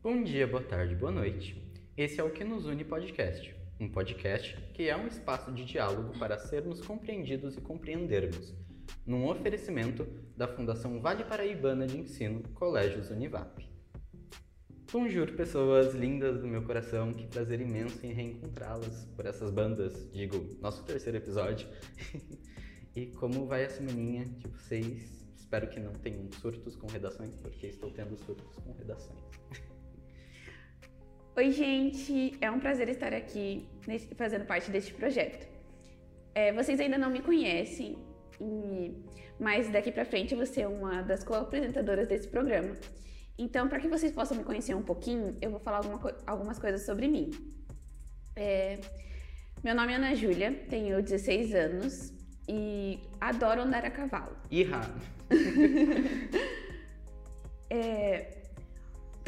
Bom dia, boa tarde, boa noite. Esse é o Que Nos Une Podcast, um podcast que é um espaço de diálogo para sermos compreendidos e compreendermos, num oferecimento da Fundação Vale Paraibana de Ensino, Colégios Univap. Bonjour, pessoas lindas do meu coração, que prazer imenso em reencontrá-las por essas bandas, digo, nosso terceiro episódio. e como vai a semaninha de vocês? Espero que não tenham surtos com redações, porque estou tendo surtos com redações. Oi, gente! É um prazer estar aqui nesse, fazendo parte deste projeto. É, vocês ainda não me conhecem, e, mas daqui para frente eu vou ser uma das co-apresentadoras desse programa. Então, para que vocês possam me conhecer um pouquinho, eu vou falar alguma, algumas coisas sobre mim. É, meu nome é Ana Júlia, tenho 16 anos e adoro andar a cavalo. Irra! é,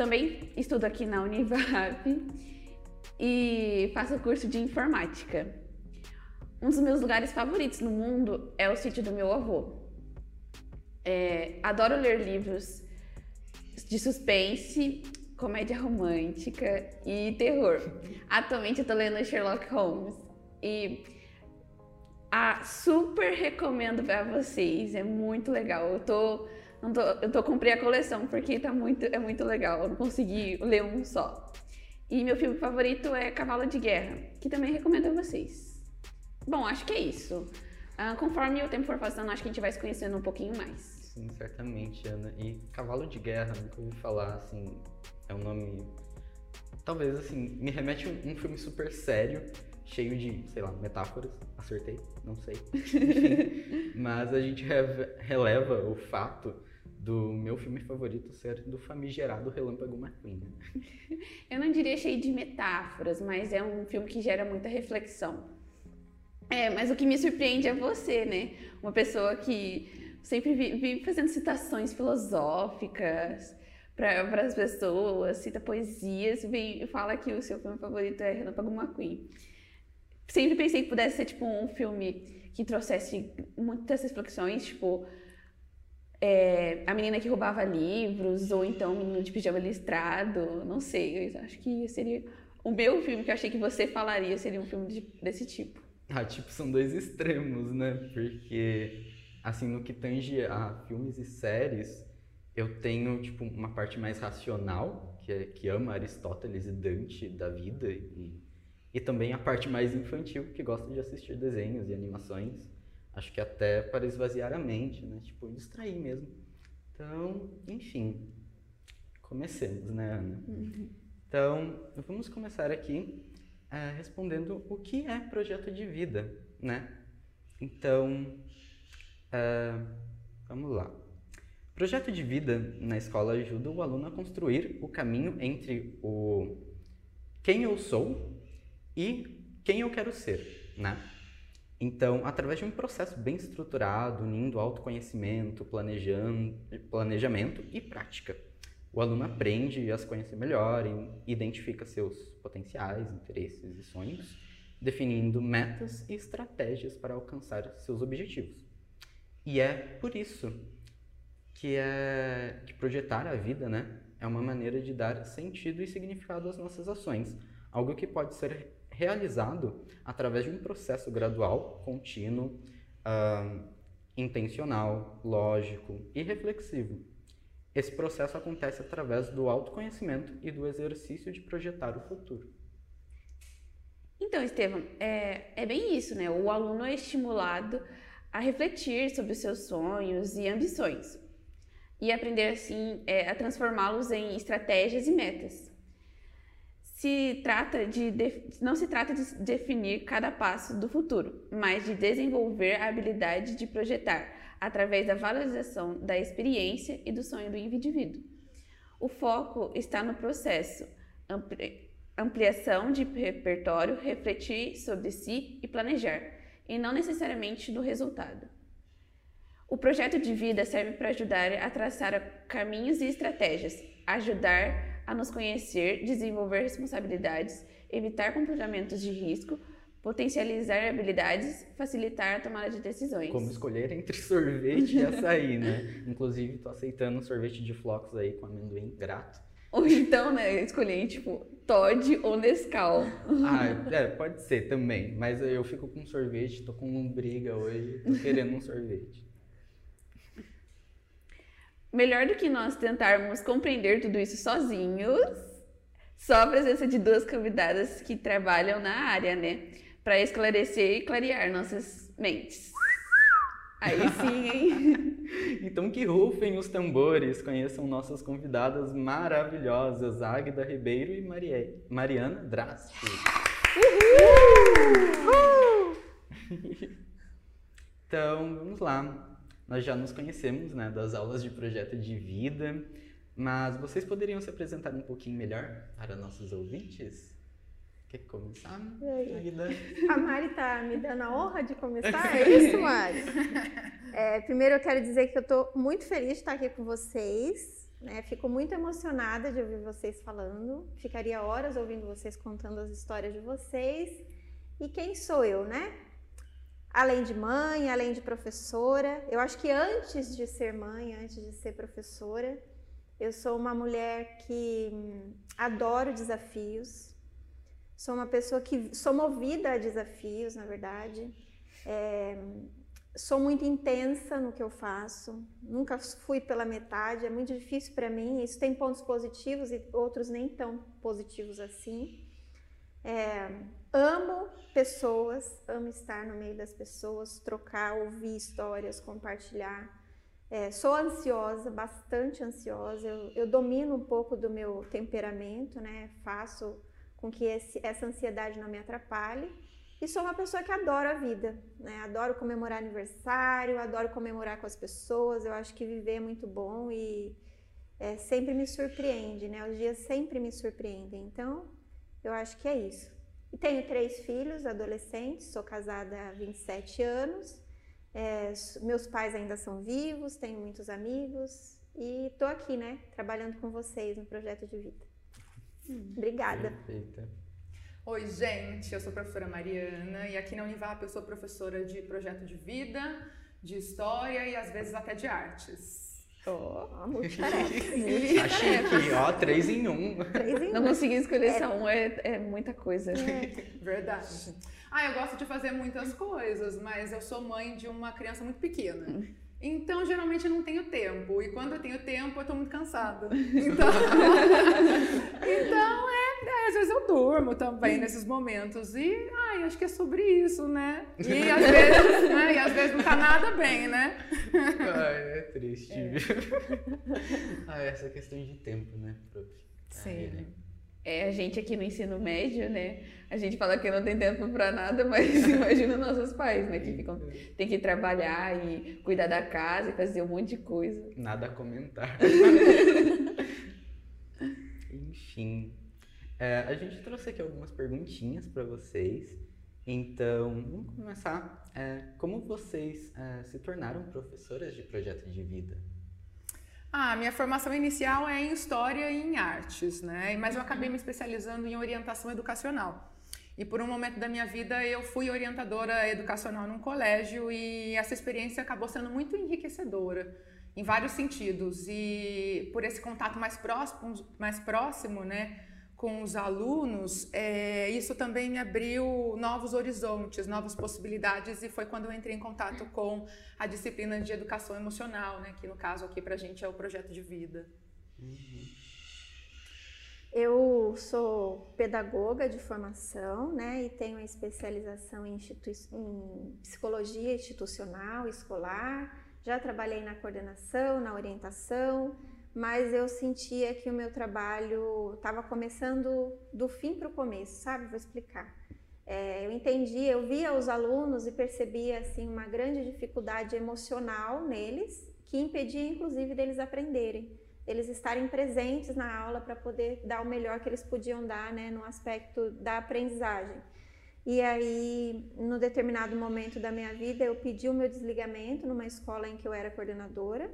também estudo aqui na Univap e faço curso de informática. Um dos meus lugares favoritos no mundo é o sítio do meu avô. É, adoro ler livros de suspense, comédia romântica e terror. Atualmente eu tô lendo Sherlock Holmes e ah, super recomendo para vocês, é muito legal. Eu tô não tô, eu tô comprei a coleção porque tá muito, é muito legal. Eu não consegui ler um só. E meu filme favorito é Cavalo de Guerra, que também recomendo a vocês. Bom, acho que é isso. Uh, conforme o tempo for passando, acho que a gente vai se conhecendo um pouquinho mais. Sim, certamente, Ana. E Cavalo de Guerra, nunca ouvi falar, assim, é um nome. Talvez, assim, me remete a um, um filme super sério, cheio de, sei lá, metáforas. Acertei? Não sei. Mas a gente releva o fato do meu filme favorito ser do famigerado Relâmpago McQueen. Eu não diria cheio de metáforas, mas é um filme que gera muita reflexão. É, mas o que me surpreende é você, né? Uma pessoa que sempre vive fazendo citações filosóficas para as pessoas, cita poesias, vem, fala que o seu filme favorito é Relâmpago McQueen. Sempre pensei que pudesse ser tipo um filme que trouxesse muitas reflexões, tipo é, a menina que roubava livros, ou então o menino de pijama listrado, não sei. Eu acho que seria. O meu filme que eu achei que você falaria seria um filme de, desse tipo. Ah, tipo, são dois extremos, né? Porque, assim, no que tange a filmes e séries, eu tenho, tipo, uma parte mais racional, que, é, que ama Aristóteles e Dante da vida, e, e também a parte mais infantil, que gosta de assistir desenhos e animações. Acho que até para esvaziar a mente, né? Tipo, distrair mesmo. Então, enfim, comecemos, né, Ana? Uhum. Então, vamos começar aqui uh, respondendo o que é projeto de vida, né? Então, uh, vamos lá. Projeto de vida na escola ajuda o aluno a construir o caminho entre o quem eu sou e quem eu quero ser, né? Então, através de um processo bem estruturado, unindo autoconhecimento, planejamento e prática, o aluno aprende a se conhecer melhor e identifica seus potenciais, interesses e sonhos, definindo metas e estratégias para alcançar seus objetivos. E é por isso que é que projetar a vida, né, é uma maneira de dar sentido e significado às nossas ações, algo que pode ser realizado através de um processo gradual, contínuo, uh, intencional, lógico e reflexivo. Esse processo acontece através do autoconhecimento e do exercício de projetar o futuro. Então, Estevam, é, é bem isso, né? O aluno é estimulado a refletir sobre os seus sonhos e ambições e aprender, assim, é, a transformá-los em estratégias e metas se trata de, não se trata de definir cada passo do futuro, mas de desenvolver a habilidade de projetar através da valorização da experiência e do sonho do indivíduo. O foco está no processo, ampliação de repertório, refletir sobre si e planejar, e não necessariamente do resultado. O projeto de vida serve para ajudar a traçar caminhos e estratégias, ajudar a nos conhecer, desenvolver responsabilidades, evitar comportamentos de risco, potencializar habilidades, facilitar a tomada de decisões. Como escolher entre sorvete e açaí, né? Inclusive, tô aceitando um sorvete de flocos aí com amendoim grato. Ou então, né, escolher, tipo, Todd ou Nescau. Ah, é, pode ser também. Mas eu fico com sorvete, tô com briga hoje, tô querendo um sorvete. Melhor do que nós tentarmos compreender tudo isso sozinhos, só a presença de duas convidadas que trabalham na área, né? Para esclarecer e clarear nossas mentes. Aí sim, hein? então que rufem os tambores, conheçam nossas convidadas maravilhosas, Águida Ribeiro e Marie... Mariana Drasti. Uhul! então, vamos lá. Nós já nos conhecemos, né, das aulas de projeto de vida, mas vocês poderiam se apresentar um pouquinho melhor para nossos ouvintes? Quer começar? Aida? A Mari tá me dando a honra de começar, é isso, Mari? É, primeiro eu quero dizer que eu estou muito feliz de estar aqui com vocês. Né? Fico muito emocionada de ouvir vocês falando. Ficaria horas ouvindo vocês contando as histórias de vocês. E quem sou eu, né? Além de mãe, além de professora. Eu acho que antes de ser mãe, antes de ser professora, eu sou uma mulher que hum, adoro desafios Sou uma pessoa que sou movida a desafios, na verdade. É, sou muito intensa no que eu faço. Nunca fui pela metade. É muito difícil para mim. Isso tem pontos positivos e outros nem tão positivos assim. É, amo pessoas, amo estar no meio das pessoas, trocar, ouvir histórias, compartilhar. É, sou ansiosa, bastante ansiosa. Eu, eu, domino um pouco do meu temperamento, né? Faço com que esse, essa ansiedade não me atrapalhe. E sou uma pessoa que adora a vida, né? Adoro comemorar aniversário, adoro comemorar com as pessoas. Eu acho que viver é muito bom e é, sempre me surpreende, né? Os dias sempre me surpreendem. Então, eu acho que é isso. E tenho três filhos, adolescentes, sou casada há 27 anos. É, meus pais ainda são vivos, tenho muitos amigos e estou aqui, né? Trabalhando com vocês no projeto de vida. Obrigada. Perfeita. Oi, gente, eu sou a professora Mariana e aqui na Univap eu sou professora de projeto de vida, de história e às vezes até de artes. Oh, multitarefa. Tá chique, ó, três em um. Três em Não um. consegui escolher é. só um, é, é muita coisa. É. Verdade. Ah, eu gosto de fazer muitas coisas, mas eu sou mãe de uma criança muito pequena. Hum. Então, geralmente eu não tenho tempo. E quando eu tenho tempo, eu tô muito cansada. Então, então é, é, às vezes eu durmo também nesses momentos. E, ai, acho que é sobre isso, né? E às vezes, né? E às vezes não tá nada bem, né? Ai, é triste. É. ah, essa questão de tempo, né? Sim. Ai, é, a gente aqui no ensino médio, né? A gente fala que não tem tempo para nada, mas imagina nossos pais, né? Que ficam, tem que trabalhar e cuidar da casa e fazer um monte de coisa. Nada a comentar. Enfim. É, a gente trouxe aqui algumas perguntinhas para vocês. Então, vamos começar. É, como vocês é, se tornaram professoras de projeto de vida? Ah, minha formação inicial é em História e em Artes, né? Mas eu acabei me especializando em orientação educacional. E por um momento da minha vida eu fui orientadora educacional num colégio e essa experiência acabou sendo muito enriquecedora em vários sentidos. E por esse contato mais próximo, mais próximo, né? Com os alunos, é, isso também me abriu novos horizontes, novas possibilidades, e foi quando eu entrei em contato com a disciplina de educação emocional, né, que no caso aqui para a gente é o projeto de vida. Uhum. Eu sou pedagoga de formação, né, e tenho a especialização em, em psicologia institucional, escolar. Já trabalhei na coordenação, na orientação, mas eu sentia que o meu trabalho estava começando do fim para o começo, sabe? Vou explicar. É, eu entendia, eu via os alunos e percebia assim uma grande dificuldade emocional neles, que impedia inclusive deles aprenderem, eles estarem presentes na aula para poder dar o melhor que eles podiam dar, né, no aspecto da aprendizagem. E aí, no determinado momento da minha vida, eu pedi o meu desligamento numa escola em que eu era coordenadora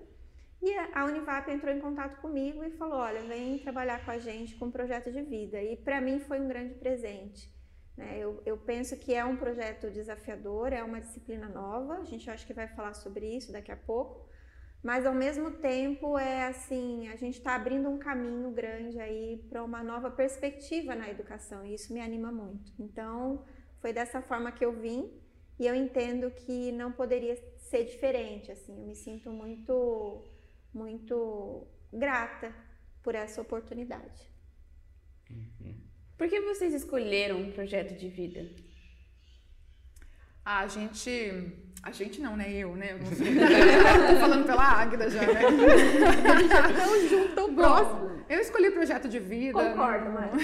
e a Univap entrou em contato comigo e falou: olha, vem trabalhar com a gente com um projeto de vida. E para mim foi um grande presente. Né? Eu, eu, penso que é um projeto desafiador, é uma disciplina nova. A gente acha que vai falar sobre isso daqui a pouco. mas ao mesmo tempo é assim, a gente está abrindo um caminho grande aí para uma nova perspectiva na educação e isso me anima muito. Então, foi dessa forma que eu vim e eu entendo que não poderia ser diferente, assim, eu me sinto muito muito grata por essa oportunidade. Por que vocês escolheram um projeto de vida? Ah, a gente. A gente não, né? Eu, né? Eu não sei. Tô falando pela Águida já, né? A gente já tão junto, tão próximo. Eu escolhi projeto de vida. Concordo, mas...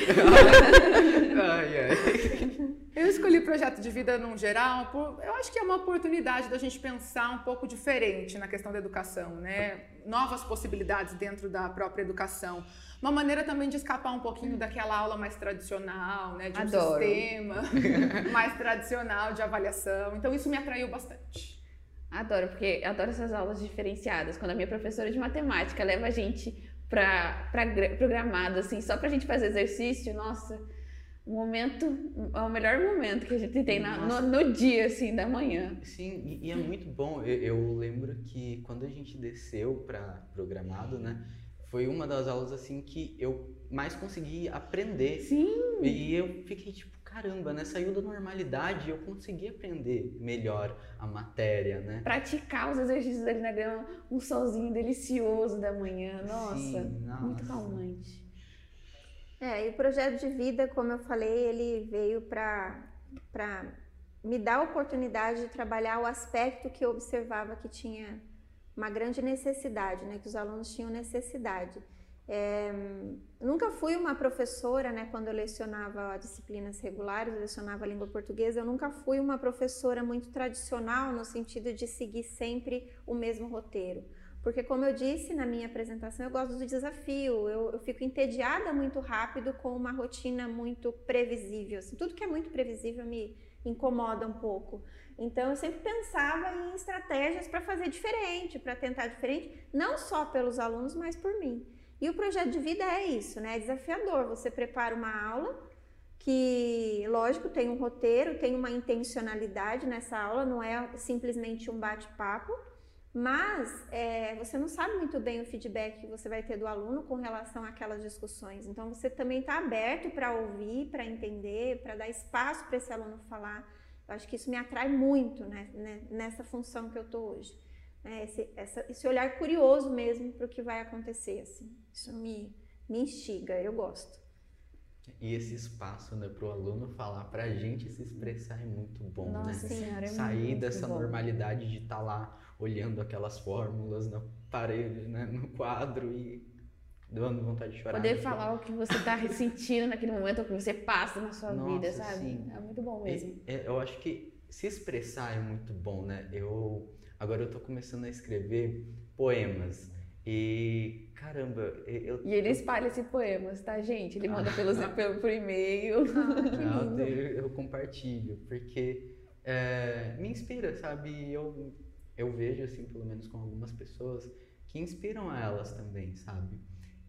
ai, ai. Eu escolhi projeto de vida num geral, por, eu acho que é uma oportunidade da gente pensar um pouco diferente na questão da educação, né? Novas possibilidades dentro da própria educação. Uma maneira também de escapar um pouquinho daquela aula mais tradicional, né? De um Adoro. sistema mais tradicional de avaliação. Então isso me atraiu bastante. Adoro, porque eu adoro essas aulas diferenciadas. Quando a minha professora de matemática leva a gente para programado, assim, só pra gente fazer exercício, nossa, o momento, é o melhor momento que a gente tem na- no, no dia, assim, da manhã. Sim, e, e é muito bom. Eu, eu lembro que quando a gente desceu para programado, né? Foi uma das aulas assim que eu mais consegui aprender. Sim. E eu fiquei tipo, caramba, né? Saiu da normalidade eu consegui aprender melhor a matéria, né? Praticar os exercícios ali na grama, um solzinho delicioso da manhã, nossa, Sim, muito nossa. calmante. É, e o projeto de vida, como eu falei, ele veio para me dar a oportunidade de trabalhar o aspecto que eu observava que tinha uma grande necessidade, né? Que os alunos tinham necessidade. É, nunca fui uma professora, né? Quando eu lecionava disciplinas regulares, eu lecionava língua portuguesa, eu nunca fui uma professora muito tradicional no sentido de seguir sempre o mesmo roteiro. Porque, como eu disse na minha apresentação, eu gosto do desafio, eu, eu fico entediada muito rápido com uma rotina muito previsível. assim. tudo que é muito previsível me incomoda um pouco. Então, eu sempre pensava em estratégias para fazer diferente, para tentar diferente, não só pelos alunos, mas por mim. E o projeto de vida é isso, né? É desafiador. Você prepara uma aula que, lógico, tem um roteiro, tem uma intencionalidade nessa aula, não é simplesmente um bate-papo, mas é, você não sabe muito bem o feedback que você vai ter do aluno com relação àquelas discussões. Então, você também está aberto para ouvir, para entender, para dar espaço para esse aluno falar. Eu acho que isso me atrai muito né, né, nessa função que eu estou hoje. É, esse, essa- esse olhar curioso mesmo para o que vai acontecer. Assim. Isso me, me instiga, eu gosto. E esse espaço, né, pro aluno falar pra gente se expressar é muito bom, Nossa né? senhora, é Sair muito dessa bom. normalidade de estar lá olhando aquelas fórmulas na parede, né, no quadro e dando vontade de chorar. Poder chão. falar o que você tá sentindo naquele momento, o que você passa na sua Nossa, vida, sabe? sim. É muito bom mesmo. E- é, eu acho que se expressar é muito bom, né? Eu agora eu tô começando a escrever poemas e caramba, eu E ele espalha esse poemas, tá, gente? Ele manda pelos, pelo, por e-mail. eu, eu, eu compartilho porque é, me inspira, sabe? Eu eu vejo assim, pelo menos com algumas pessoas que inspiram a elas também, sabe?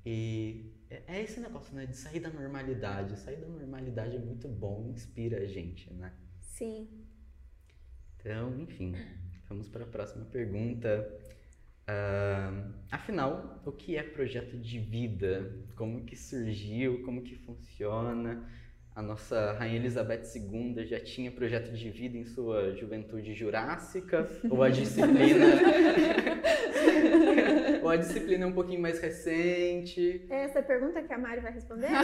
E é é esse negócio, né? De sair da normalidade. Sair da normalidade é muito bom, inspira a gente, né? Sim. Então, enfim, vamos para a próxima pergunta. Ah, afinal, o que é projeto de vida? Como que surgiu? Como que funciona? A nossa Rainha Elizabeth II já tinha projeto de vida em sua juventude jurássica? Ou a disciplina... ou a disciplina é um pouquinho mais recente? É essa pergunta que a Mari vai responder?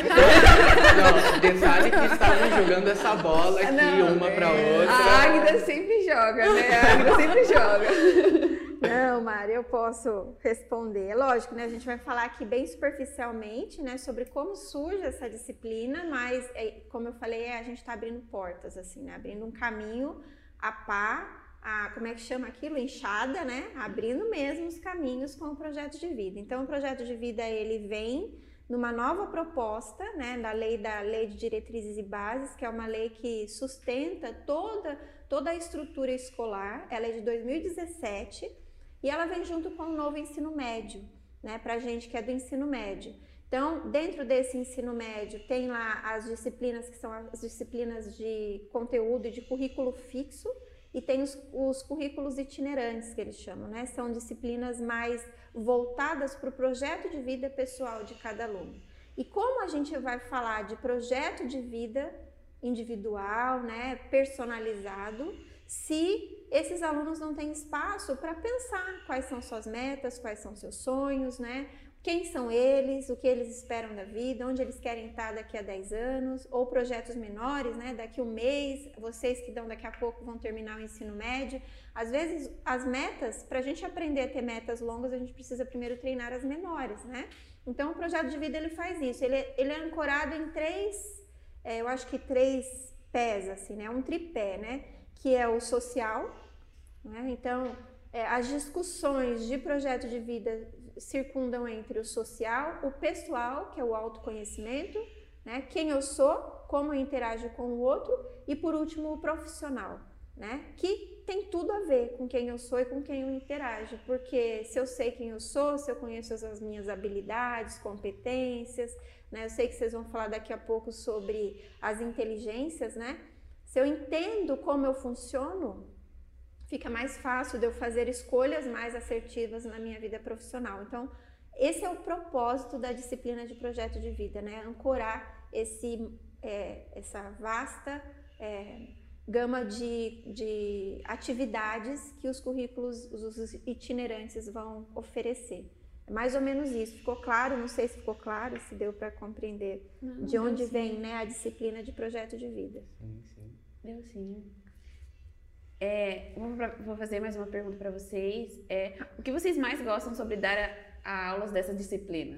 Não, detalhe que estavam jogando essa bola aqui, Não, uma para é. outra. A Águida sempre joga, né? A Águida sempre joga. Não, Mari, eu posso responder. Lógico, né? A gente vai falar aqui bem superficialmente, né, sobre como surge essa disciplina, mas é, como eu falei, a gente está abrindo portas, assim, né? Abrindo um caminho a pá, a, como é que chama aquilo? Enxada, né? Abrindo mesmo os caminhos com o projeto de vida. Então, o projeto de vida ele vem numa nova proposta, né, da lei da lei de diretrizes e bases, que é uma lei que sustenta toda toda a estrutura escolar. Ela é de 2017 e ela vem junto com o novo ensino médio, né, para gente que é do ensino médio. Então, dentro desse ensino médio, tem lá as disciplinas que são as disciplinas de conteúdo e de currículo fixo, e tem os, os currículos itinerantes, que eles chamam, né? São disciplinas mais voltadas para o projeto de vida pessoal de cada aluno. E como a gente vai falar de projeto de vida individual, né, personalizado, se esses alunos não têm espaço para pensar quais são suas metas, quais são seus sonhos, né? Quem são eles, o que eles esperam da vida, onde eles querem estar daqui a 10 anos, ou projetos menores, né? Daqui um mês, vocês que dão daqui a pouco vão terminar o ensino médio. Às vezes, as metas, para a gente aprender a ter metas longas, a gente precisa primeiro treinar as menores, né? Então, o projeto de vida ele faz isso. Ele, ele é ancorado em três, é, eu acho que três pés, assim, né? Um tripé, né? Que é o social, né? Então, é, as discussões de projeto de vida circundam entre o social, o pessoal, que é o autoconhecimento, né? Quem eu sou, como eu interajo com o outro e por último o profissional, né? Que tem tudo a ver com quem eu sou e com quem eu interajo, porque se eu sei quem eu sou, se eu conheço as minhas habilidades, competências, né? Eu sei que vocês vão falar daqui a pouco sobre as inteligências, né? Se eu entendo como eu funciono, fica mais fácil de eu fazer escolhas mais assertivas na minha vida profissional. Então, esse é o propósito da disciplina de projeto de vida, né? Ancorar esse, é, essa vasta é, gama de, de atividades que os currículos, os itinerantes vão oferecer. É mais ou menos isso. Ficou claro? Não sei se ficou claro, se deu para compreender não, de onde vem né, a disciplina de projeto de vida. Sim, sim. Deu sim. É, vou, vou, fazer mais uma pergunta para vocês. É, o que vocês mais gostam sobre dar a, a aulas dessa disciplina?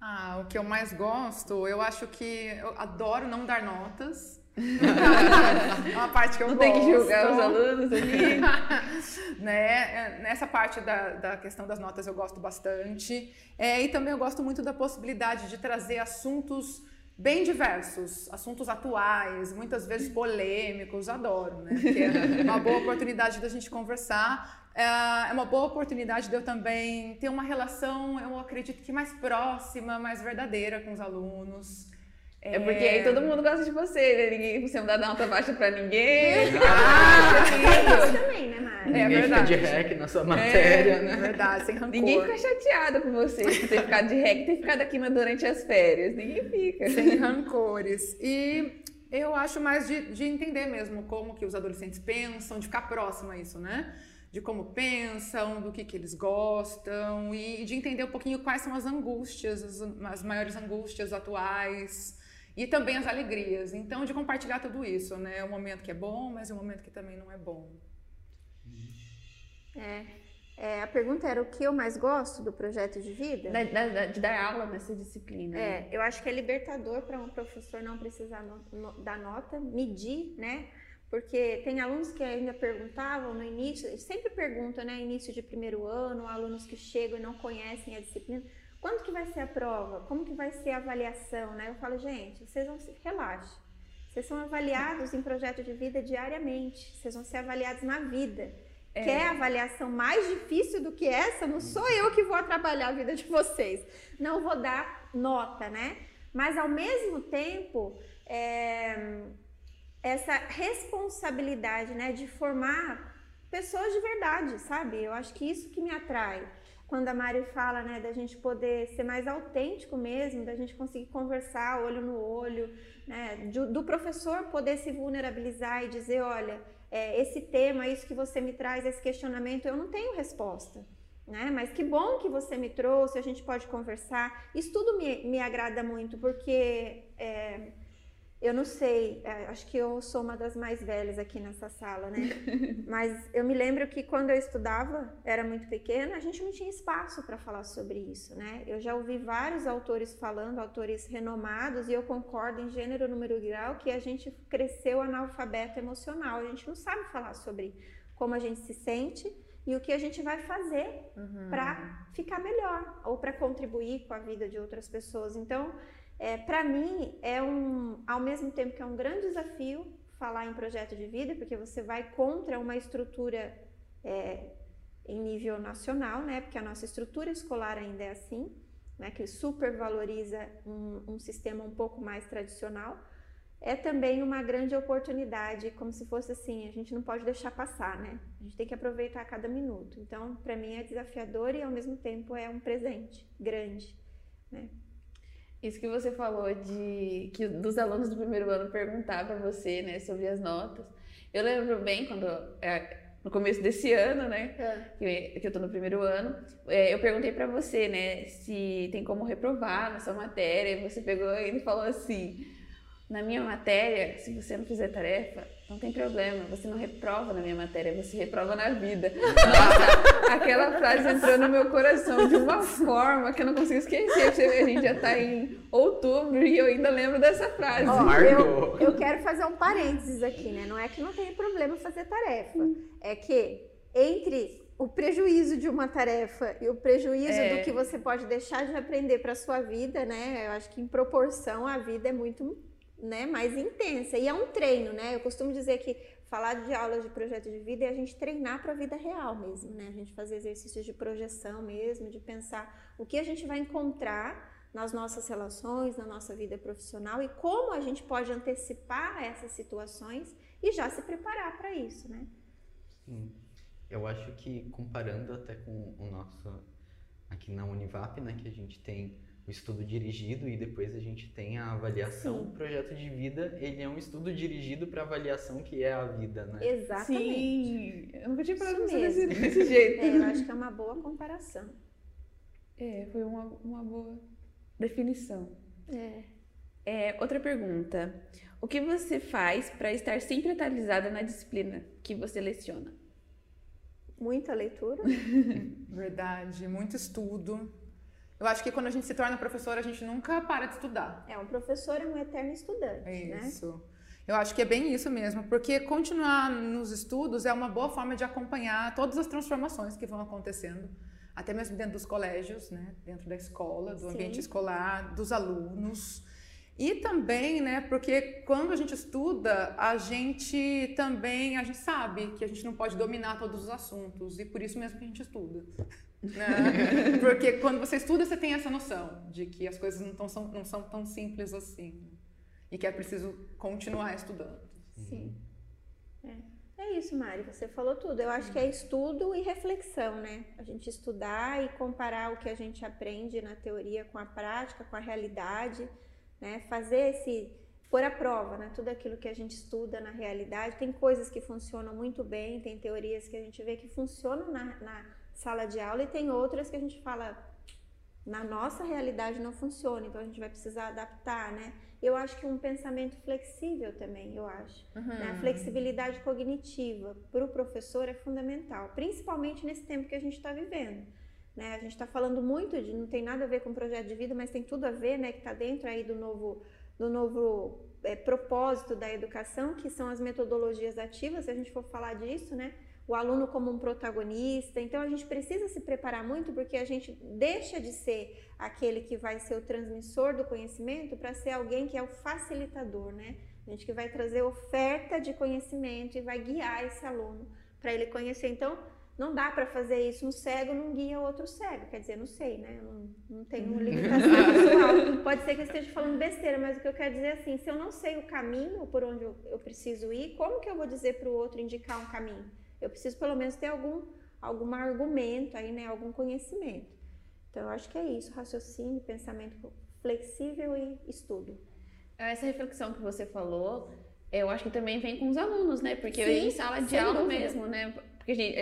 Ah, o que eu mais gosto, eu acho que eu adoro não dar notas. é uma parte que eu não gosto. tem que julgar os alunos aqui. né? Nessa parte da, da questão das notas eu gosto bastante. É, e também eu gosto muito da possibilidade de trazer assuntos bem diversos, assuntos atuais, muitas vezes polêmicos, adoro, né? É uma boa oportunidade da gente conversar. É, é uma boa oportunidade de eu também ter uma relação, eu acredito que mais próxima, mais verdadeira com os alunos. É porque aí todo mundo gosta de você, né? Ninguém, você não dá nota baixa pra ninguém. Ah, é isso também, né, Mari? Ninguém é fica de rec na sua matéria, é, né? verdade, sem rancor. Ninguém fica chateado com você por ter ficado de rec, ter ficado aqui durante as férias. Ninguém fica. Sem rancores. E eu acho mais de, de entender mesmo como que os adolescentes pensam, de ficar próximo a isso, né? de como pensam, do que, que eles gostam e de entender um pouquinho quais são as angústias, as, as maiores angústias atuais, e também as alegrias. Então, de compartilhar tudo isso, né? O momento que é bom, mas o momento que também não é bom. É, é, a pergunta era o que eu mais gosto do projeto de vida? Da, da, de dar aula nessa disciplina. É, né? eu acho que é libertador para um professor não precisar no, no, dar nota, medir, né? Porque tem alunos que ainda perguntavam no início, sempre perguntam, né? Início de primeiro ano, alunos que chegam e não conhecem a disciplina quando que vai ser a prova? Como que vai ser a avaliação, né? Eu falo, gente, vocês vão se relaxem. Vocês são avaliados em projeto de vida diariamente. Vocês vão ser avaliados na vida. É. Quer avaliação mais difícil do que essa? Não sou eu que vou atrapalhar a vida de vocês. Não vou dar nota, né? Mas ao mesmo tempo, é, essa responsabilidade, né, de formar pessoas de verdade, sabe? Eu acho que isso que me atrai quando a Mari fala, né, da gente poder ser mais autêntico mesmo, da gente conseguir conversar olho no olho, né, do, do professor poder se vulnerabilizar e dizer, olha, é, esse tema, isso que você me traz, esse questionamento, eu não tenho resposta. Né? Mas que bom que você me trouxe, a gente pode conversar. Isso tudo me, me agrada muito, porque é, eu não sei, é, acho que eu sou uma das mais velhas aqui nessa sala, né? Mas eu me lembro que quando eu estudava, era muito pequena, a gente não tinha espaço para falar sobre isso, né? Eu já ouvi vários autores falando, autores renomados, e eu concordo em gênero, número e grau, que a gente cresceu analfabeto emocional. A gente não sabe falar sobre como a gente se sente e o que a gente vai fazer uhum. para ficar melhor ou para contribuir com a vida de outras pessoas. Então, é, para mim, é um, ao mesmo tempo que é um grande desafio falar em projeto de vida, porque você vai contra uma estrutura é, em nível nacional, né? Porque a nossa estrutura escolar ainda é assim, né? Que supervaloriza um, um sistema um pouco mais tradicional. é também uma grande oportunidade, como se fosse assim, a gente não pode deixar passar, né? A gente tem que aproveitar cada minuto. Então, para mim é desafiador e ao mesmo tempo é um presente grande, né? Isso que você falou de que dos alunos do primeiro ano perguntar para você, né, sobre as notas. Eu lembro bem quando é, no começo desse ano, né, É. que, que eu tô no primeiro ano, é, eu perguntei para você, né, se tem como reprovar na sua matéria. E você pegou e falou assim: na minha matéria, se você não fizer tarefa, não tem problema, você não reprova na minha matéria, você reprova na vida. Nossa, aquela frase entrou no meu coração de uma forma que eu não consigo esquecer. Você vê, A gente já tá em outubro e eu ainda lembro dessa frase. Marcou. eu, eu quero fazer um parênteses aqui, né? Não é que não tem problema fazer tarefa, é que entre o prejuízo de uma tarefa e o prejuízo É. do que você pode deixar de aprender para sua vida, né? Eu acho que em proporção a vida é muito né, mais intensa. E é um treino, né? Eu costumo dizer que falar de aulas de projeto de vida é a gente treinar para a vida real mesmo, né? A gente fazer exercícios de projeção mesmo, de pensar o que a gente vai encontrar nas nossas relações, na nossa vida profissional e como a gente pode antecipar essas situações e já se preparar para isso, né? Sim. Eu acho que comparando até com o nosso aqui na Univap, né, que a gente tem o estudo dirigido e depois a gente tem a avaliação. Sim. O projeto de vida, ele é um estudo dirigido para avaliação que é a vida, né? Exatamente. Sim, eu nunca tinha parado desse, desse jeito. É, eu acho que é uma boa comparação. É, foi uma, uma boa definição. É. É, outra pergunta. O que você faz para estar sempre atualizada na disciplina que você leciona? Muita leitura. Verdade, muito estudo. Eu acho que quando a gente se torna professora, a gente nunca para de estudar. É, um professor é um eterno estudante, É né? isso. Eu acho que é bem isso mesmo, porque continuar nos estudos é uma boa forma de acompanhar todas as transformações que vão acontecendo, até mesmo dentro dos colégios, né? dentro da escola, do Sim. ambiente escolar, dos alunos. E também, né, porque quando a gente estuda, a gente também, a gente sabe que a gente não pode dominar todos os assuntos, e por isso mesmo que a gente estuda. né? Porque quando você estuda, você tem essa noção de que as coisas não, tão, são, não são tão simples assim e que é preciso continuar estudando. Sim. É. É isso, Mari, você falou tudo. Eu acho que é estudo e reflexão, né? A gente estudar e comparar o que a gente aprende na teoria com a prática, com a realidade, né? Fazer esse pôr à prova, né? Tudo aquilo que a gente estuda na realidade. Tem coisas que funcionam muito bem, tem teorias que a gente vê que funcionam na, na sala de aula e tem outras que a gente fala na nossa realidade não funciona, então a gente vai precisar adaptar, né? Eu acho que um pensamento flexível também, eu acho. Né? A flexibilidade cognitiva para o professor é fundamental, principalmente nesse tempo que a gente está vivendo. Né? A gente está falando muito de, não tem nada a ver com projeto de vida, mas tem tudo a ver, né? Que está dentro aí do novo, do novo é, propósito da educação, que são as metodologias ativas, se a gente for falar disso, né? O aluno como um protagonista. Então a gente precisa se preparar muito porque a gente deixa de ser aquele que vai ser o transmissor do conhecimento para ser alguém que é o facilitador, né? A gente que vai trazer oferta de conhecimento e vai guiar esse aluno para ele conhecer. Então, não dá para fazer isso. Um cego não guia outro cego. Quer dizer, não sei, né? Eu não, não tenho limitação pessoal. Pode ser que eu esteja falando besteira, mas o que eu quero dizer é assim: se eu não sei o caminho por onde eu, eu preciso ir, como que eu vou dizer para o outro indicar um caminho? Eu preciso pelo menos ter algum, algum argumento aí, né? Algum conhecimento. Então, eu acho que é isso: raciocínio, pensamento flexível e estudo. Essa reflexão que você falou, eu acho que também vem com os alunos, né? Porque Sim, em sala de aula dúvida. mesmo, né? Porque, gente,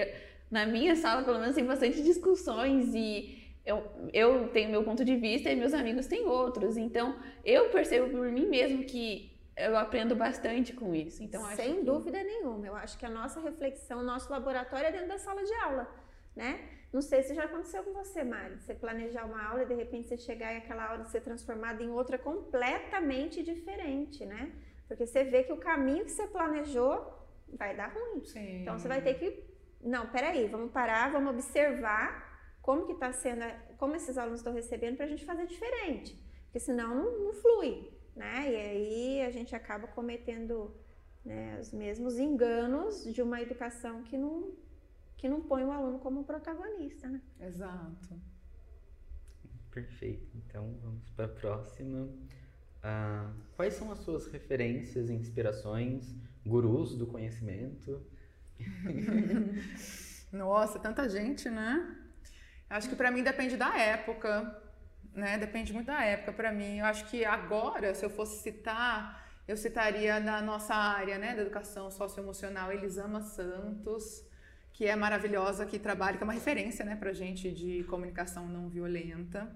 na minha sala, pelo menos, tem bastante discussões e eu, eu tenho meu ponto de vista e meus amigos têm outros. Então, eu percebo por mim mesmo que eu aprendo bastante com isso. Então, acho Sem que- dúvida nenhuma. Eu acho que a nossa reflexão, o nosso laboratório é dentro da sala de aula, né? Não sei se já aconteceu com você, Mari. Você planejar uma aula e de repente você chegar e aquela aula ser transformada em outra completamente diferente, né? Porque você vê que o caminho que você planejou vai dar ruim. Sim. Então você vai ter que, não, peraí, vamos parar, vamos observar como que está sendo, como esses alunos estão recebendo para a gente fazer diferente, porque senão não, não flui, né? E aí a gente acaba cometendo né, os mesmos enganos de uma educação que não que não põe o aluno como protagonista, né? Exato. Perfeito. Então vamos para a próxima. uh, quais são as suas referências, inspirações, gurus do conhecimento? Nossa, tanta gente, né? Acho que para mim depende da época, né? Depende muito da época para mim. Eu acho que agora, se eu fosse citar, eu citaria na nossa área, né, da educação socioemocional, Elisama Santos, que é maravilhosa, que trabalha, que é uma referência, né, pra gente de comunicação não violenta.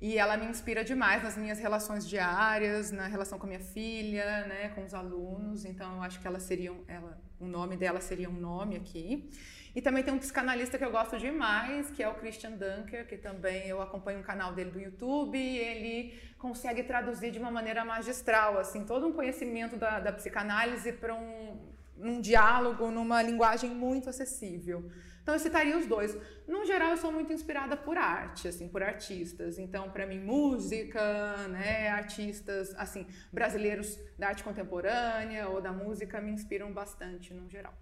E ela me inspira demais nas minhas relações diárias, na relação com a minha filha, né, com os alunos. Então eu acho que ela seria, ela, o nome dela seria um nome aqui. E também tem um psicanalista que eu gosto demais, que é o Christian Dunker, que também eu acompanho o canal dele do YouTube. E ele consegue traduzir de uma maneira magistral, assim, todo um conhecimento da, da psicanálise para um, um diálogo, numa linguagem muito acessível. Então eu citaria os dois. No geral, eu sou muito inspirada por arte, assim, por artistas. Então, para mim, música, né, artistas, assim, brasileiros da arte contemporânea ou da música me inspiram bastante, no geral.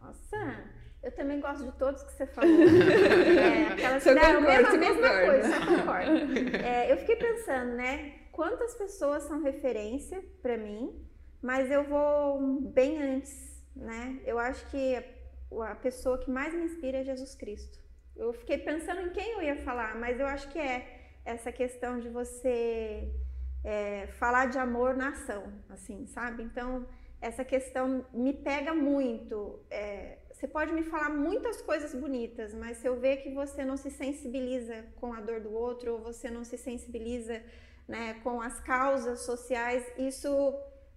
Nossa, eu também gosto de todos que você falou. é, aquelas que deram a mesma, mesma coisa, eu concordo. É, eu fiquei pensando, né, quantas pessoas são referência para mim, mas eu vou bem antes, né? Eu acho que a pessoa que mais me inspira é Jesus Cristo. Eu fiquei pensando em quem eu ia falar, mas eu acho que é essa questão de você é, falar de amor na ação, assim, sabe? Então, essa questão me pega muito. É, você pode me falar muitas coisas bonitas, mas se eu ver que você não se sensibiliza com a dor do outro, ou você não se sensibiliza né, com as causas sociais, isso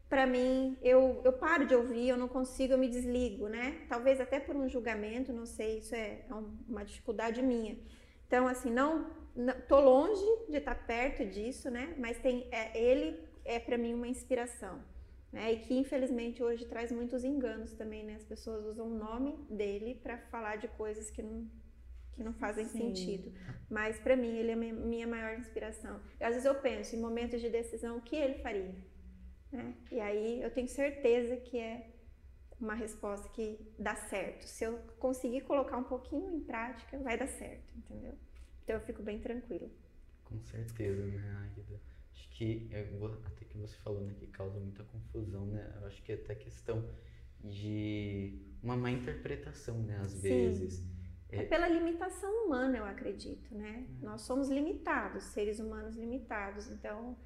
para mim, eu, eu paro de ouvir, eu não consigo, eu me desligo, né? Talvez até por um julgamento, não sei, isso é, é uma dificuldade minha. Então, assim, não, não tô longe de estar perto disso, né? Mas tem, é, ele é para mim uma inspiração, né? E que infelizmente hoje traz muitos enganos também, né? As pessoas usam o nome dele para falar de coisas que não que não fazem Sim. sentido. Mas para mim ele é minha maior inspiração. Às vezes eu penso em momentos de decisão o que ele faria né? E aí eu tenho certeza que é uma resposta que dá certo. Se eu conseguir colocar um pouquinho em prática, vai dar certo, entendeu? Então eu fico bem tranquila. Com certeza, né, Aida? Acho que, até que você falou, né, que causa muita confusão, né? Eu acho que é até questão de uma má interpretação, né, às Sim. vezes. É... é pela limitação humana, eu acredito, né? É. Nós somos limitados, seres humanos limitados, então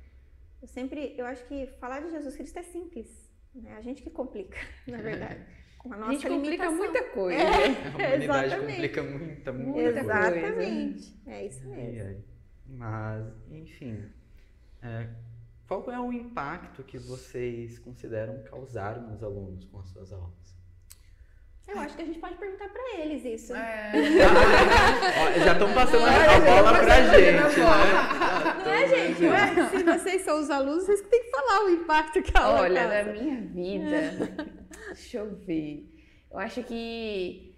eu sempre, eu acho que falar de Jesus Cristo é simples, né? A gente que complica, na verdade. Com a nossa a gente complica muita coisa. É, a humanidade exatamente. complica muita, muita Exatamente. Coisa. É isso mesmo. Mas, enfim, é, qual é o impacto que vocês consideram causar nos alunos com as suas aulas? Eu acho que a gente pode perguntar pra eles isso. É. já estão passando a, a bola pra gente, né? Não é, gente? Ué, se vocês são os alunos, vocês têm que falar o impacto que a aula Olha, causa. na minha vida, deixa eu ver. Eu acho que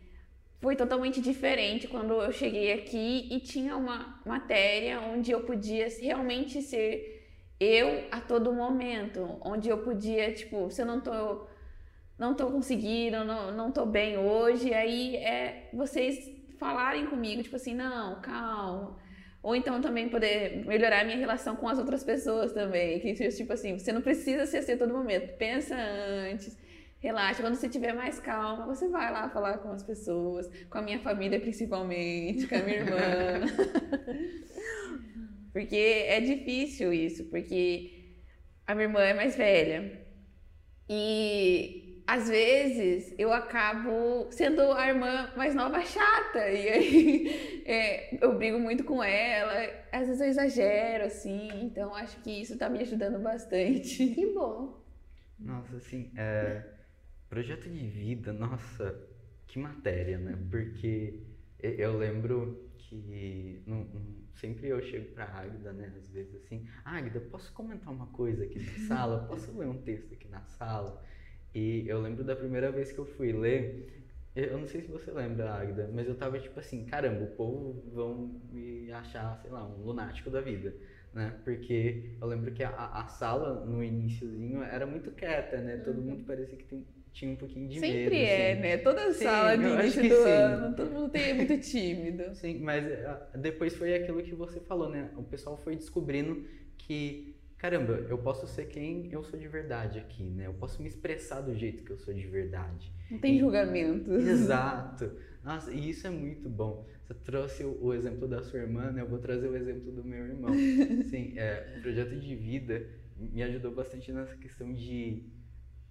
foi totalmente diferente quando eu cheguei aqui e tinha uma matéria onde eu podia realmente ser eu a todo momento, onde eu podia, tipo, se eu não tô não tô conseguindo, não, não tô bem hoje, aí é vocês falarem comigo, tipo assim, não, calma. Ou então também poder melhorar a minha relação com as outras pessoas também. Que tipo assim, você não precisa ser assim a todo momento. Pensa antes, relaxa. Quando você tiver mais calma, você vai lá falar com as pessoas, com a minha família principalmente, com a minha irmã. porque é difícil isso, porque a minha irmã é mais velha. E às vezes eu acabo sendo a irmã mais nova chata, e aí é, eu brigo muito com ela, às vezes eu exagero, assim, então acho que isso tá me ajudando bastante. Que bom! Nossa, assim, é, projeto de vida, nossa, que matéria, né? Porque eu lembro que não, não, sempre eu chego pra Águida, né, às vezes assim, Águida, posso comentar uma coisa aqui na sala? Posso ler um texto aqui na sala? E eu lembro da primeira vez que eu fui ler, eu não sei se você lembra, Agda, mas eu tava tipo assim, caramba, o povo vão me achar, sei lá, um lunático da vida, né? Porque eu lembro que a, a sala no iníciozinho era muito quieta, né? Todo uhum. mundo parecia que tem, tinha um pouquinho de Sempre medo. Sempre é, assim. né? Toda sim, sala de início do sim. ano, todo mundo tem, é muito tímido. Sim, mas ah, depois foi aquilo que você falou, né? O pessoal foi descobrindo que caramba, eu posso ser quem eu sou de verdade aqui, né? Eu posso me expressar do jeito que eu sou de verdade. Não tem julgamento. Exato. Nossa, e isso é muito bom. Você trouxe o, o, exemplo da sua irmã, né? Eu vou trazer o exemplo do meu irmão. Sim, é, o projeto de vida me ajudou bastante nessa questão de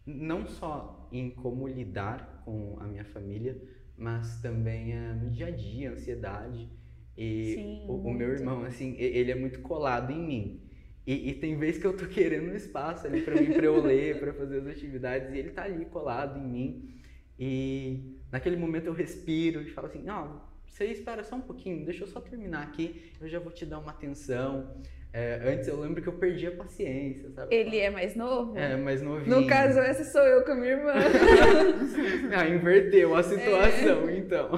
não só em como lidar com a minha família, mas também é, no dia a dia, ansiedade. E Sim, o, o, meu irmão, assim, ele é muito colado em mim. E, e tem vezes que eu tô querendo um espaço ali para mim, para eu ler, para fazer as atividades, e ele tá ali colado em mim. E naquele momento eu respiro e falo assim: não, você espera só um pouquinho, deixa eu só terminar aqui, eu já vou te dar uma atenção. É, antes eu lembro que eu perdi a paciência, sabe? Ele é mais novo? É, mais novinho. No caso, essa sou eu com a minha irmã. ah, inverteu a situação, é. então.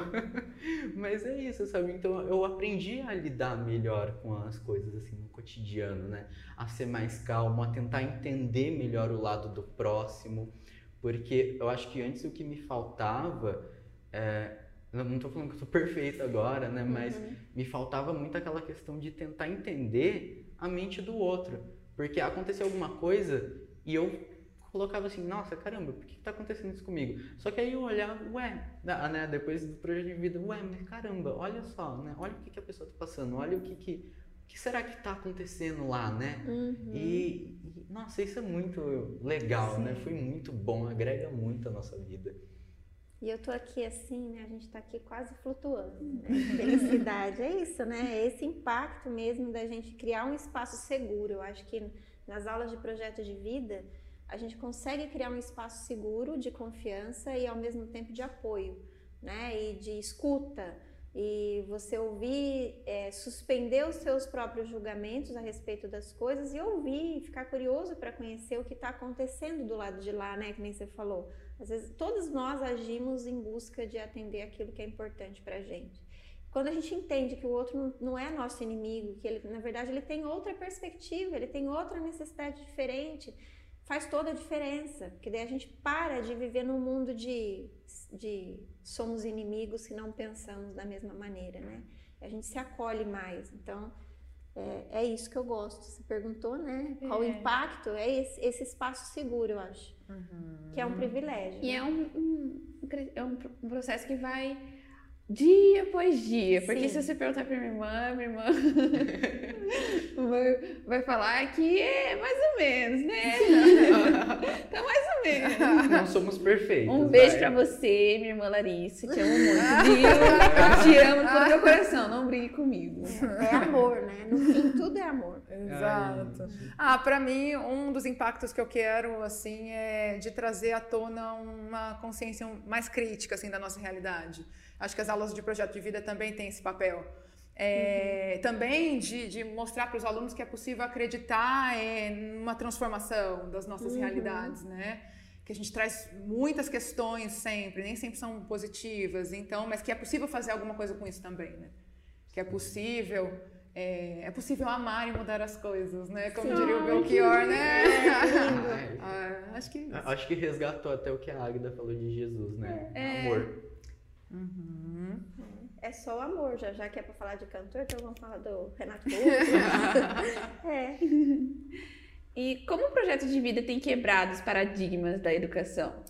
Mas é isso, sabe? Então eu aprendi a lidar melhor com as coisas assim no cotidiano, né? A ser mais calmo, a tentar entender melhor o lado do próximo, porque eu acho que antes o que me faltava é, não estou falando que eu sou perfeito agora, né? Mas uhum. me faltava muito aquela questão de tentar entender a mente do outro. Porque aconteceu alguma coisa e eu colocava assim, nossa, caramba, por que está acontecendo isso comigo? Só que aí eu olhava, ué, né, depois do projeto de vida, ué, mas caramba, olha só, né? Olha o que, que a pessoa está passando, olha o que, que, o que será que está acontecendo lá, né? Uhum. E, e, nossa, isso é muito legal? Sim. né? Foi muito bom, agrega muito a nossa vida. E eu tô aqui assim, né? A gente tá aqui quase flutuando. Né? Felicidade é isso, né? É esse impacto mesmo da gente criar um espaço seguro. Eu acho que nas aulas de projeto de vida a gente consegue criar um espaço seguro de confiança e ao mesmo tempo de apoio, né? E de escuta e você ouvir, é, suspender os seus próprios julgamentos a respeito das coisas e ouvir, ficar curioso para conhecer o que está acontecendo do lado de lá, né? Que nem você falou. Às vezes, todos nós agimos em busca de atender aquilo que é importante para a gente. Quando a gente entende que o outro não é nosso inimigo, que ele, na verdade, ele tem outra perspectiva, ele tem outra necessidade diferente, faz toda a diferença. Porque daí a gente para de viver num mundo de, de somos inimigos se não pensamos da mesma maneira, né? A gente se acolhe mais. Então, é, é, isso que eu gosto. Você perguntou, né? Qual é. o impacto? É esse, esse, espaço seguro, eu acho. Uhum. Que é um privilégio. E é um, um, é um processo que vai dia após dia. Porque Sim. se você perguntar pra minha irmã, minha irmã vai, vai falar que é mais ou menos, né? tá mais ou menos. Não somos perfeitos. Um beijo vai. pra você, minha irmã Larissa. Te amo muito. Te amo com o meu coração. Não brigue comigo. É, é amor, né? No fim, tudo é amor. Exato. Ah, pra mim, um dos impactos que eu quero, assim, é de trazer à tona uma consciência mais crítica, assim, da nossa realidade. Acho que as aulas de projeto de vida também têm esse papel. É, uhum. Também de, de mostrar para os alunos que é possível acreditar em uma transformação das nossas uhum. realidades, né? Que a gente traz muitas questões sempre, nem sempre são positivas, então, mas que é possível fazer alguma coisa com isso também, né? Que é possível é, é, possível amar e mudar as coisas, né? Como Sim, diria o Belchior, né? É, ah, acho que acho que resgatou até o que a Águida falou de Jesus, né? É. Amor. Uhum. É só o amor, já, já que é pra falar de cantor, então vamos falar do Renato É. E como o projeto de vida tem quebrado os paradigmas da educação?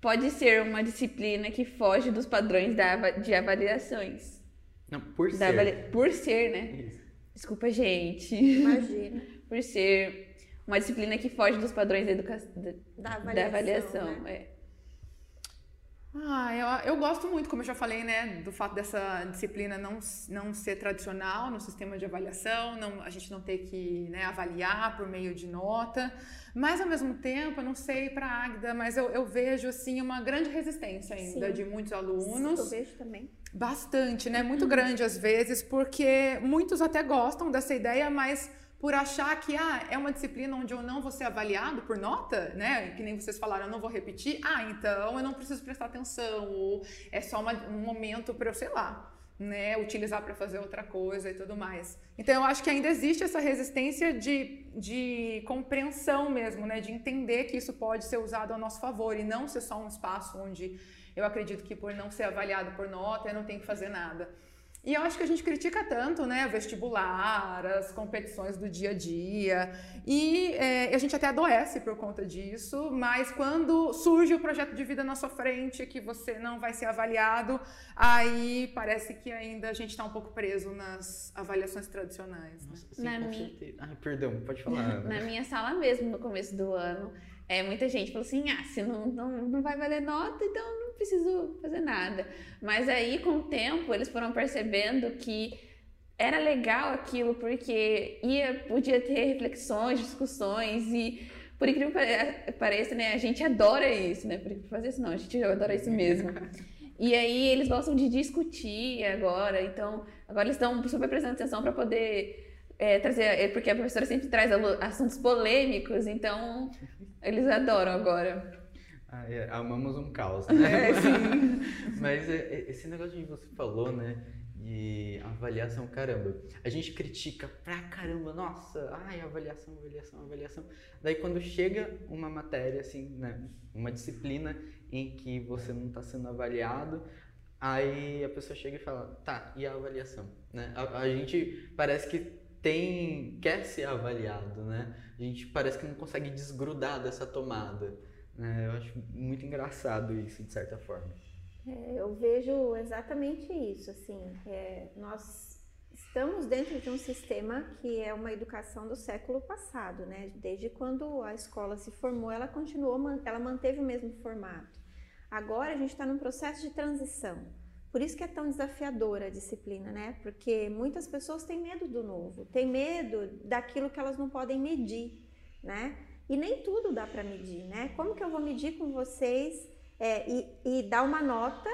Pode ser uma disciplina que foge dos padrões da, de avaliações. Não, por ser. Avali... Por ser, né? Isso. Desculpa, gente. Imagina. por ser uma disciplina que foge dos padrões da, educa... da avaliação. Da avaliação né? é. Ah, eu, eu gosto muito, como eu já falei, né, do fato dessa disciplina não, não ser tradicional no sistema de avaliação, não, a gente não ter que né, avaliar por meio de nota, mas ao mesmo tempo, eu não sei para a Agda, mas eu, eu vejo assim uma grande resistência ainda Sim. de muitos alunos. Sim, eu vejo também. Bastante, né? Muito grande às vezes, porque muitos até gostam dessa ideia, mas por achar que ah, é uma disciplina onde eu não vou ser avaliado por nota, né? Que nem vocês falaram, eu não vou repetir. Ah, então eu não preciso prestar atenção, ou é só uma, um momento para eu, sei lá, né, utilizar para fazer outra coisa e tudo mais. Então eu acho que ainda existe essa resistência de, de compreensão mesmo, né, de entender que isso pode ser usado a nosso favor e não ser só um espaço onde eu acredito que por não ser avaliado por nota eu não tenho que fazer nada. E eu acho que a gente critica tanto, né, o vestibular, as competições do dia a dia, e é, a gente até adoece por conta disso, mas quando surge o projeto de vida na sua frente, que você não vai ser avaliado, aí parece que ainda a gente está um pouco preso nas avaliações tradicionais. Né? Nossa, sim, Na com minha- certeza. Ai, perdão, pode falar. Na minha sala mesmo, no começo do ano, é, muita gente falou assim: ah, se não, não, não vai valer nota, então não preciso fazer nada. Mas aí, com o tempo, eles foram percebendo que era legal aquilo, porque ia, podia ter reflexões, discussões e. Por incrível que pare- pareça, né? A gente adora isso, né? Por incrível que pareça, não, a gente adora isso mesmo. E aí eles gostam de discutir agora, então agora eles estão super prestando atenção para poder é, trazer, é, porque a professora sempre traz assuntos polêmicos, então eles adoram agora. Ah, é, amamos um caos, né? É, sim. Mas é, é, esse negócio que você falou, né? De avaliação, caramba. A gente critica pra caramba, nossa, ai, avaliação, avaliação, avaliação. Daí quando chega uma matéria, assim, né? Uma disciplina em que você não está sendo avaliado, aí a pessoa chega e fala, tá, e a avaliação? Né? A, a gente parece que tem, quer ser avaliado, né? A gente parece que não consegue desgrudar dessa tomada. né? Eu acho muito engraçado isso, de certa forma. É, eu vejo exatamente isso, assim, é, nós estamos dentro de um sistema que é uma educação do século passado, né? Desde quando a escola se formou, ela continuou, ela manteve o mesmo formato. Agora a gente está num processo de transição. Por isso que é tão desafiadora a disciplina, né? Porque muitas pessoas têm medo do novo, têm medo daquilo que elas não podem medir, né? E nem tudo dá para medir, né? Como que eu vou medir com vocês é, e, e dar uma nota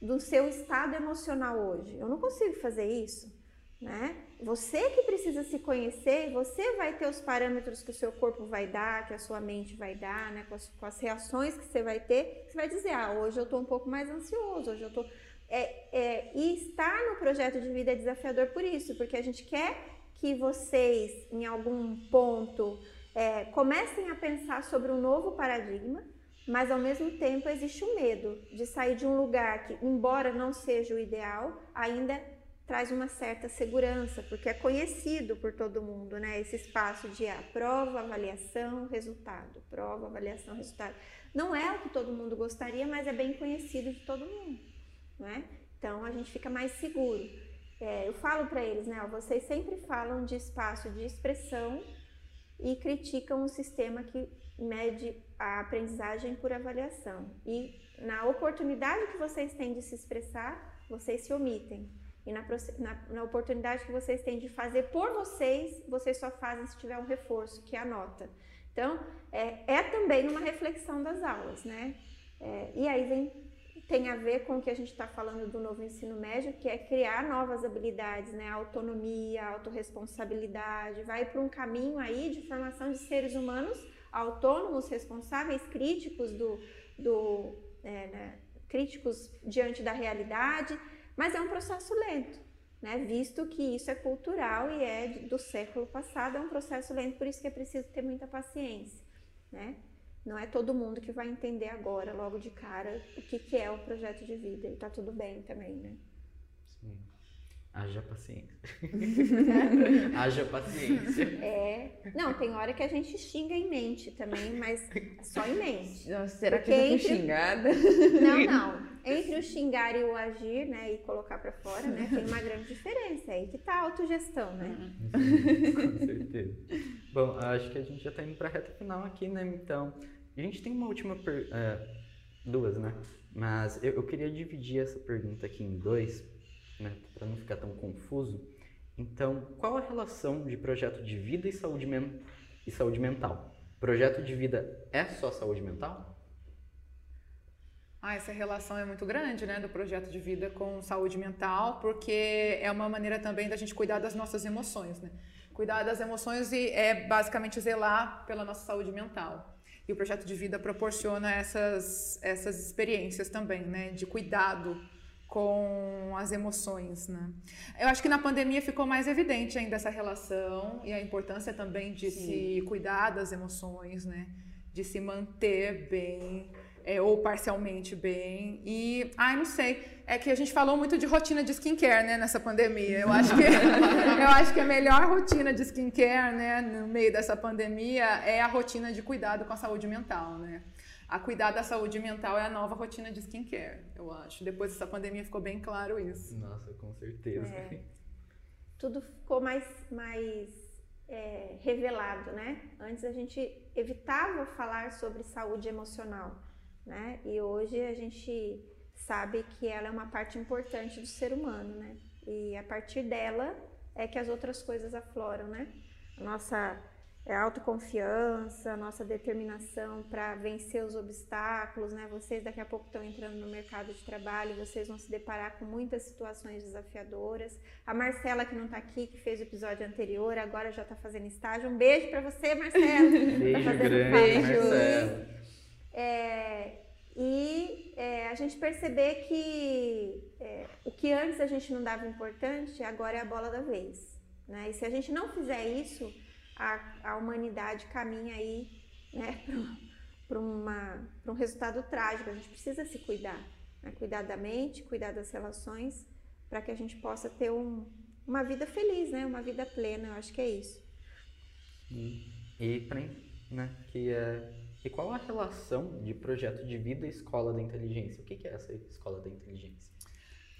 do seu estado emocional hoje? Eu não consigo fazer isso, né? Você que precisa se conhecer, você vai ter os parâmetros que o seu corpo vai dar, que a sua mente vai dar, né? Com as, com as reações que você vai ter, você vai dizer, ah, hoje eu tô um pouco mais ansioso, hoje eu tô é, é, e estar no projeto de vida é desafiador por isso, porque a gente quer que vocês, em algum ponto, é, comecem a pensar sobre um novo paradigma, mas ao mesmo tempo existe o medo de sair de um lugar que, embora não seja o ideal, ainda traz uma certa segurança, porque é conhecido por todo mundo, né? Esse espaço de ah, prova, avaliação, resultado, prova, avaliação, resultado. Não é o que todo mundo gostaria, mas é bem conhecido de todo mundo, não é? Então a gente fica mais seguro. É, eu falo para eles, né? vocês sempre falam de espaço de expressão e criticam o sistema que mede a aprendizagem por avaliação. E na oportunidade que vocês têm de se expressar, vocês se omitem. E na, na- na oportunidade que vocês têm de fazer por vocês, vocês só fazem se tiver um reforço, que é a nota. Então, é, é também uma reflexão das aulas, né? É, e aí vem, tem a ver com o que a gente está falando do novo ensino médio, que é criar novas habilidades, né? Autonomia, autorresponsabilidade, vai para um caminho aí de formação de seres humanos autônomos, responsáveis, críticos do, do é, né, críticos diante da realidade, mas é um processo lento, né? Visto que isso é cultural e é do século passado, é um processo lento, por isso que é preciso ter muita paciência, né? Não é todo mundo que vai entender agora, logo de cara, o que, que é o projeto de vida. E tá tudo bem também, né? Haja paciência. Haja paciência. É. Não, tem hora que a gente xinga em mente também, mas só em mente. Nossa, será que Porque eu fui entre- xingada? Não, não. Entre o xingar e o agir, né, e colocar pra fora, né, tem uma grande diferença. Aí que tá a autogestão, né? Com certeza. Bom, acho que a gente já está indo para a reta final aqui, né? Então, a gente tem uma última per... é, duas, né? Mas eu, eu queria dividir essa pergunta aqui em dois, né? Para não ficar tão confuso. Então, qual a relação de projeto de vida e saúde, men... e saúde mental? Projeto de vida é só saúde mental? Ah, essa relação é muito grande, né, do projeto de vida com saúde mental, porque é uma maneira também da gente cuidar das nossas emoções, né? Cuidar das emoções e é basicamente zelar pela nossa saúde mental. E o projeto de vida proporciona essas, essas experiências também, né, de cuidado com as emoções, né? Eu acho que na pandemia ficou mais evidente ainda essa relação e a importância também de se cuidar das emoções, né? De se manter bem é, ou parcialmente bem. E, ai, não sei, é que a gente falou muito de rotina de skincare, né, nessa pandemia. Eu acho que, eu acho que a melhor rotina de skincare, né, no meio dessa pandemia é a rotina de cuidado com a saúde mental, né. A cuidar da saúde mental é a nova rotina de skincare, eu acho. Depois dessa pandemia ficou bem claro isso. Nossa, com certeza. É. Tudo ficou mais, mais é, revelado, né? Antes a gente evitava falar sobre saúde emocional, né? E hoje a gente sabe que ela é uma parte importante do ser humano, né? E a partir dela é que as outras coisas afloram, né? A nossa é, autoconfiança, nossa determinação para vencer os obstáculos, né? Vocês daqui a pouco estão entrando no mercado de trabalho, vocês vão se deparar com muitas situações desafiadoras. A Marcela que não está aqui, que fez o episódio anterior, agora já está fazendo estágio. Um beijo para você, Marcela. beijo tá grande, beijo. Marcela. É, e é, a gente perceber que é, o que antes a gente não dava importante, agora é a bola da vez. Né? E se a gente não fizer isso, a, a humanidade caminha aí né, para um resultado trágico. A gente precisa se cuidar, né? cuidar da mente, cuidar das relações, para que a gente possa ter um, uma vida feliz, né? uma vida plena. Eu acho que é isso. E, e né, que é e qual a relação de projeto de vida e escola da inteligência? O que é essa escola da inteligência?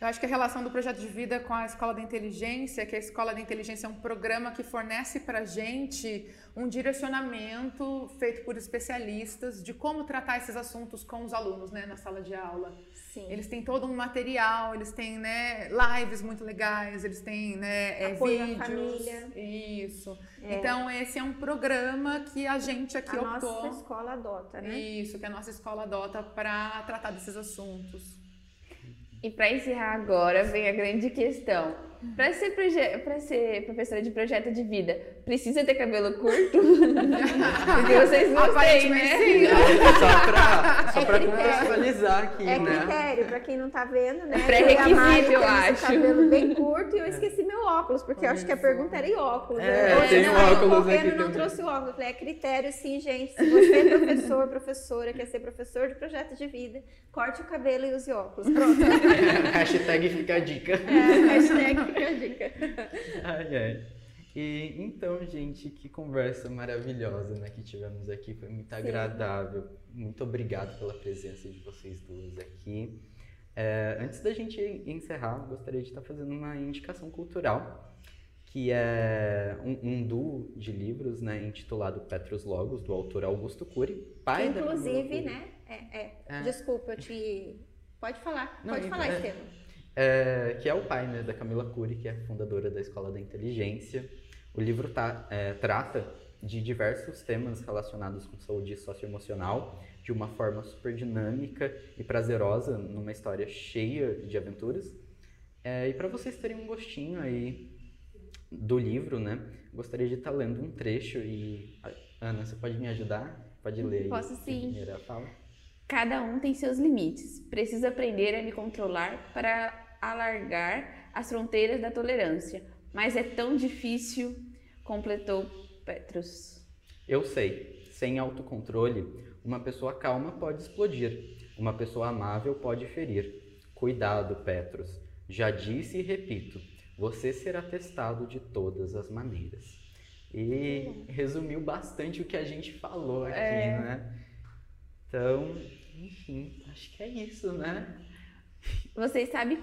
Eu acho que a relação do projeto de vida com a Escola da Inteligência, que a Escola da Inteligência é um programa que fornece para a gente um direcionamento feito por especialistas de como tratar esses assuntos com os alunos né, na sala de aula. Sim. Eles têm todo um material, eles têm né, lives muito legais, eles têm né, é, Apoio vídeos. à família. Isso. É. Então, esse é um programa que a gente aqui a optou. nossa escola adota, né? Isso, que a nossa escola adota para tratar desses assuntos. E para encerrar agora, vem a grande questão. Para ser, proje- ser professora de projeto de vida, precisa ter cabelo curto? Porque vocês não têm, né? sim. Só pra, só É pra critério. contextualizar aqui, É né? critério, pra quem não tá vendo, né? É pré-requisito, eu esse acho. cabelo bem curto e eu esqueci meu óculos, porque eu acho que a pergunta era em óculos. É, né? tem não, um aí o óculos Correndo aqui não também. trouxe o óculos. Eu falei, é critério sim, gente. Se você é professor, professora, quer ser professor de projeto de vida, corte o cabelo e use óculos. Pronto. Hashtag fica a dica. É, hashtag a dica. Ai, ai. E então, gente, que conversa maravilhosa né, que tivemos aqui. Foi muito agradável. Muito obrigado pela presença de vocês duas aqui. É, antes da gente encerrar, gostaria de estar fazendo uma indicação cultural, que é um, um duo de livros né, intitulado Petros Logos, do autor Augusto Cury, pai da Camila Inclusive, né? É, é. É. Desculpa, eu te. Pode falar, Não, pode e- falar, é- Estevam. É, que é o pai né, da Camila Cury, que é fundadora da Escola da Inteligência. O livro tá- é, trata de diversos temas relacionados com saúde socioemocional de uma forma super dinâmica e prazerosa, numa história cheia de aventuras. É, e para vocês terem um gostinho aí do livro, né, gostaria de estar lendo um trecho e Ana, você pode me ajudar? Pode ler Posso sim. primeira fala? Cada um tem seus limites. Preciso aprender a me controlar para alargar as fronteiras da tolerância. Mas é tão difícil, completou Petrus. Eu sei, sem autocontrole, uma pessoa calma pode explodir, uma pessoa amável pode ferir. Cuidado, Petros. Já disse e repito, você será testado de todas as maneiras. E resumiu bastante o que a gente falou aqui, É. né? Então, enfim, acho que é isso, né? Vocês sabem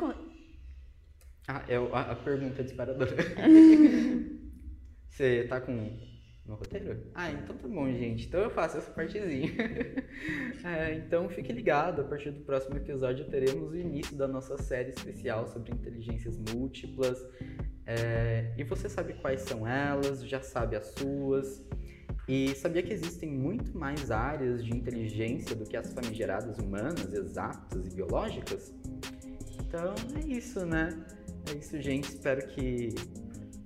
Ah, é a, a pergunta disparadora. Você tá com no roteiro? Ah, então tá bom, gente. Então eu faço essa partezinha. É, então fique ligado, a partir do próximo episódio teremos o início da nossa série especial sobre inteligências múltiplas. É, e você sabe quais são elas, já sabe as suas. E sabia que existem muito mais áreas de inteligência do que as famigeradas humanas, exatas e biológicas? Então é isso, né? É isso, gente. Espero que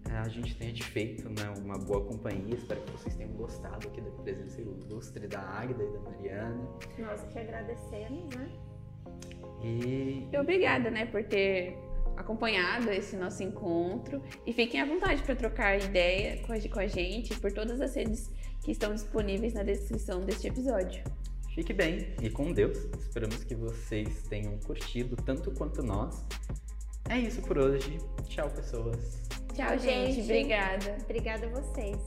é, a gente tenha te feito né, uma boa companhia. Espero que vocês tenham gostado aqui da presença ilustre da Águida e da Mariana. Nós que agradecemos, né? E E obrigada, né, por ter acompanhado esse nosso encontro. E fiquem à vontade para trocar ideia com a, com a gente por todas as redes que estão disponíveis na descrição deste episódio. Fique bem e com Deus. Esperamos que vocês tenham curtido tanto quanto nós. É isso por hoje. Tchau, pessoas. Tchau, gente. gente. Obrigada. Obrigada a vocês.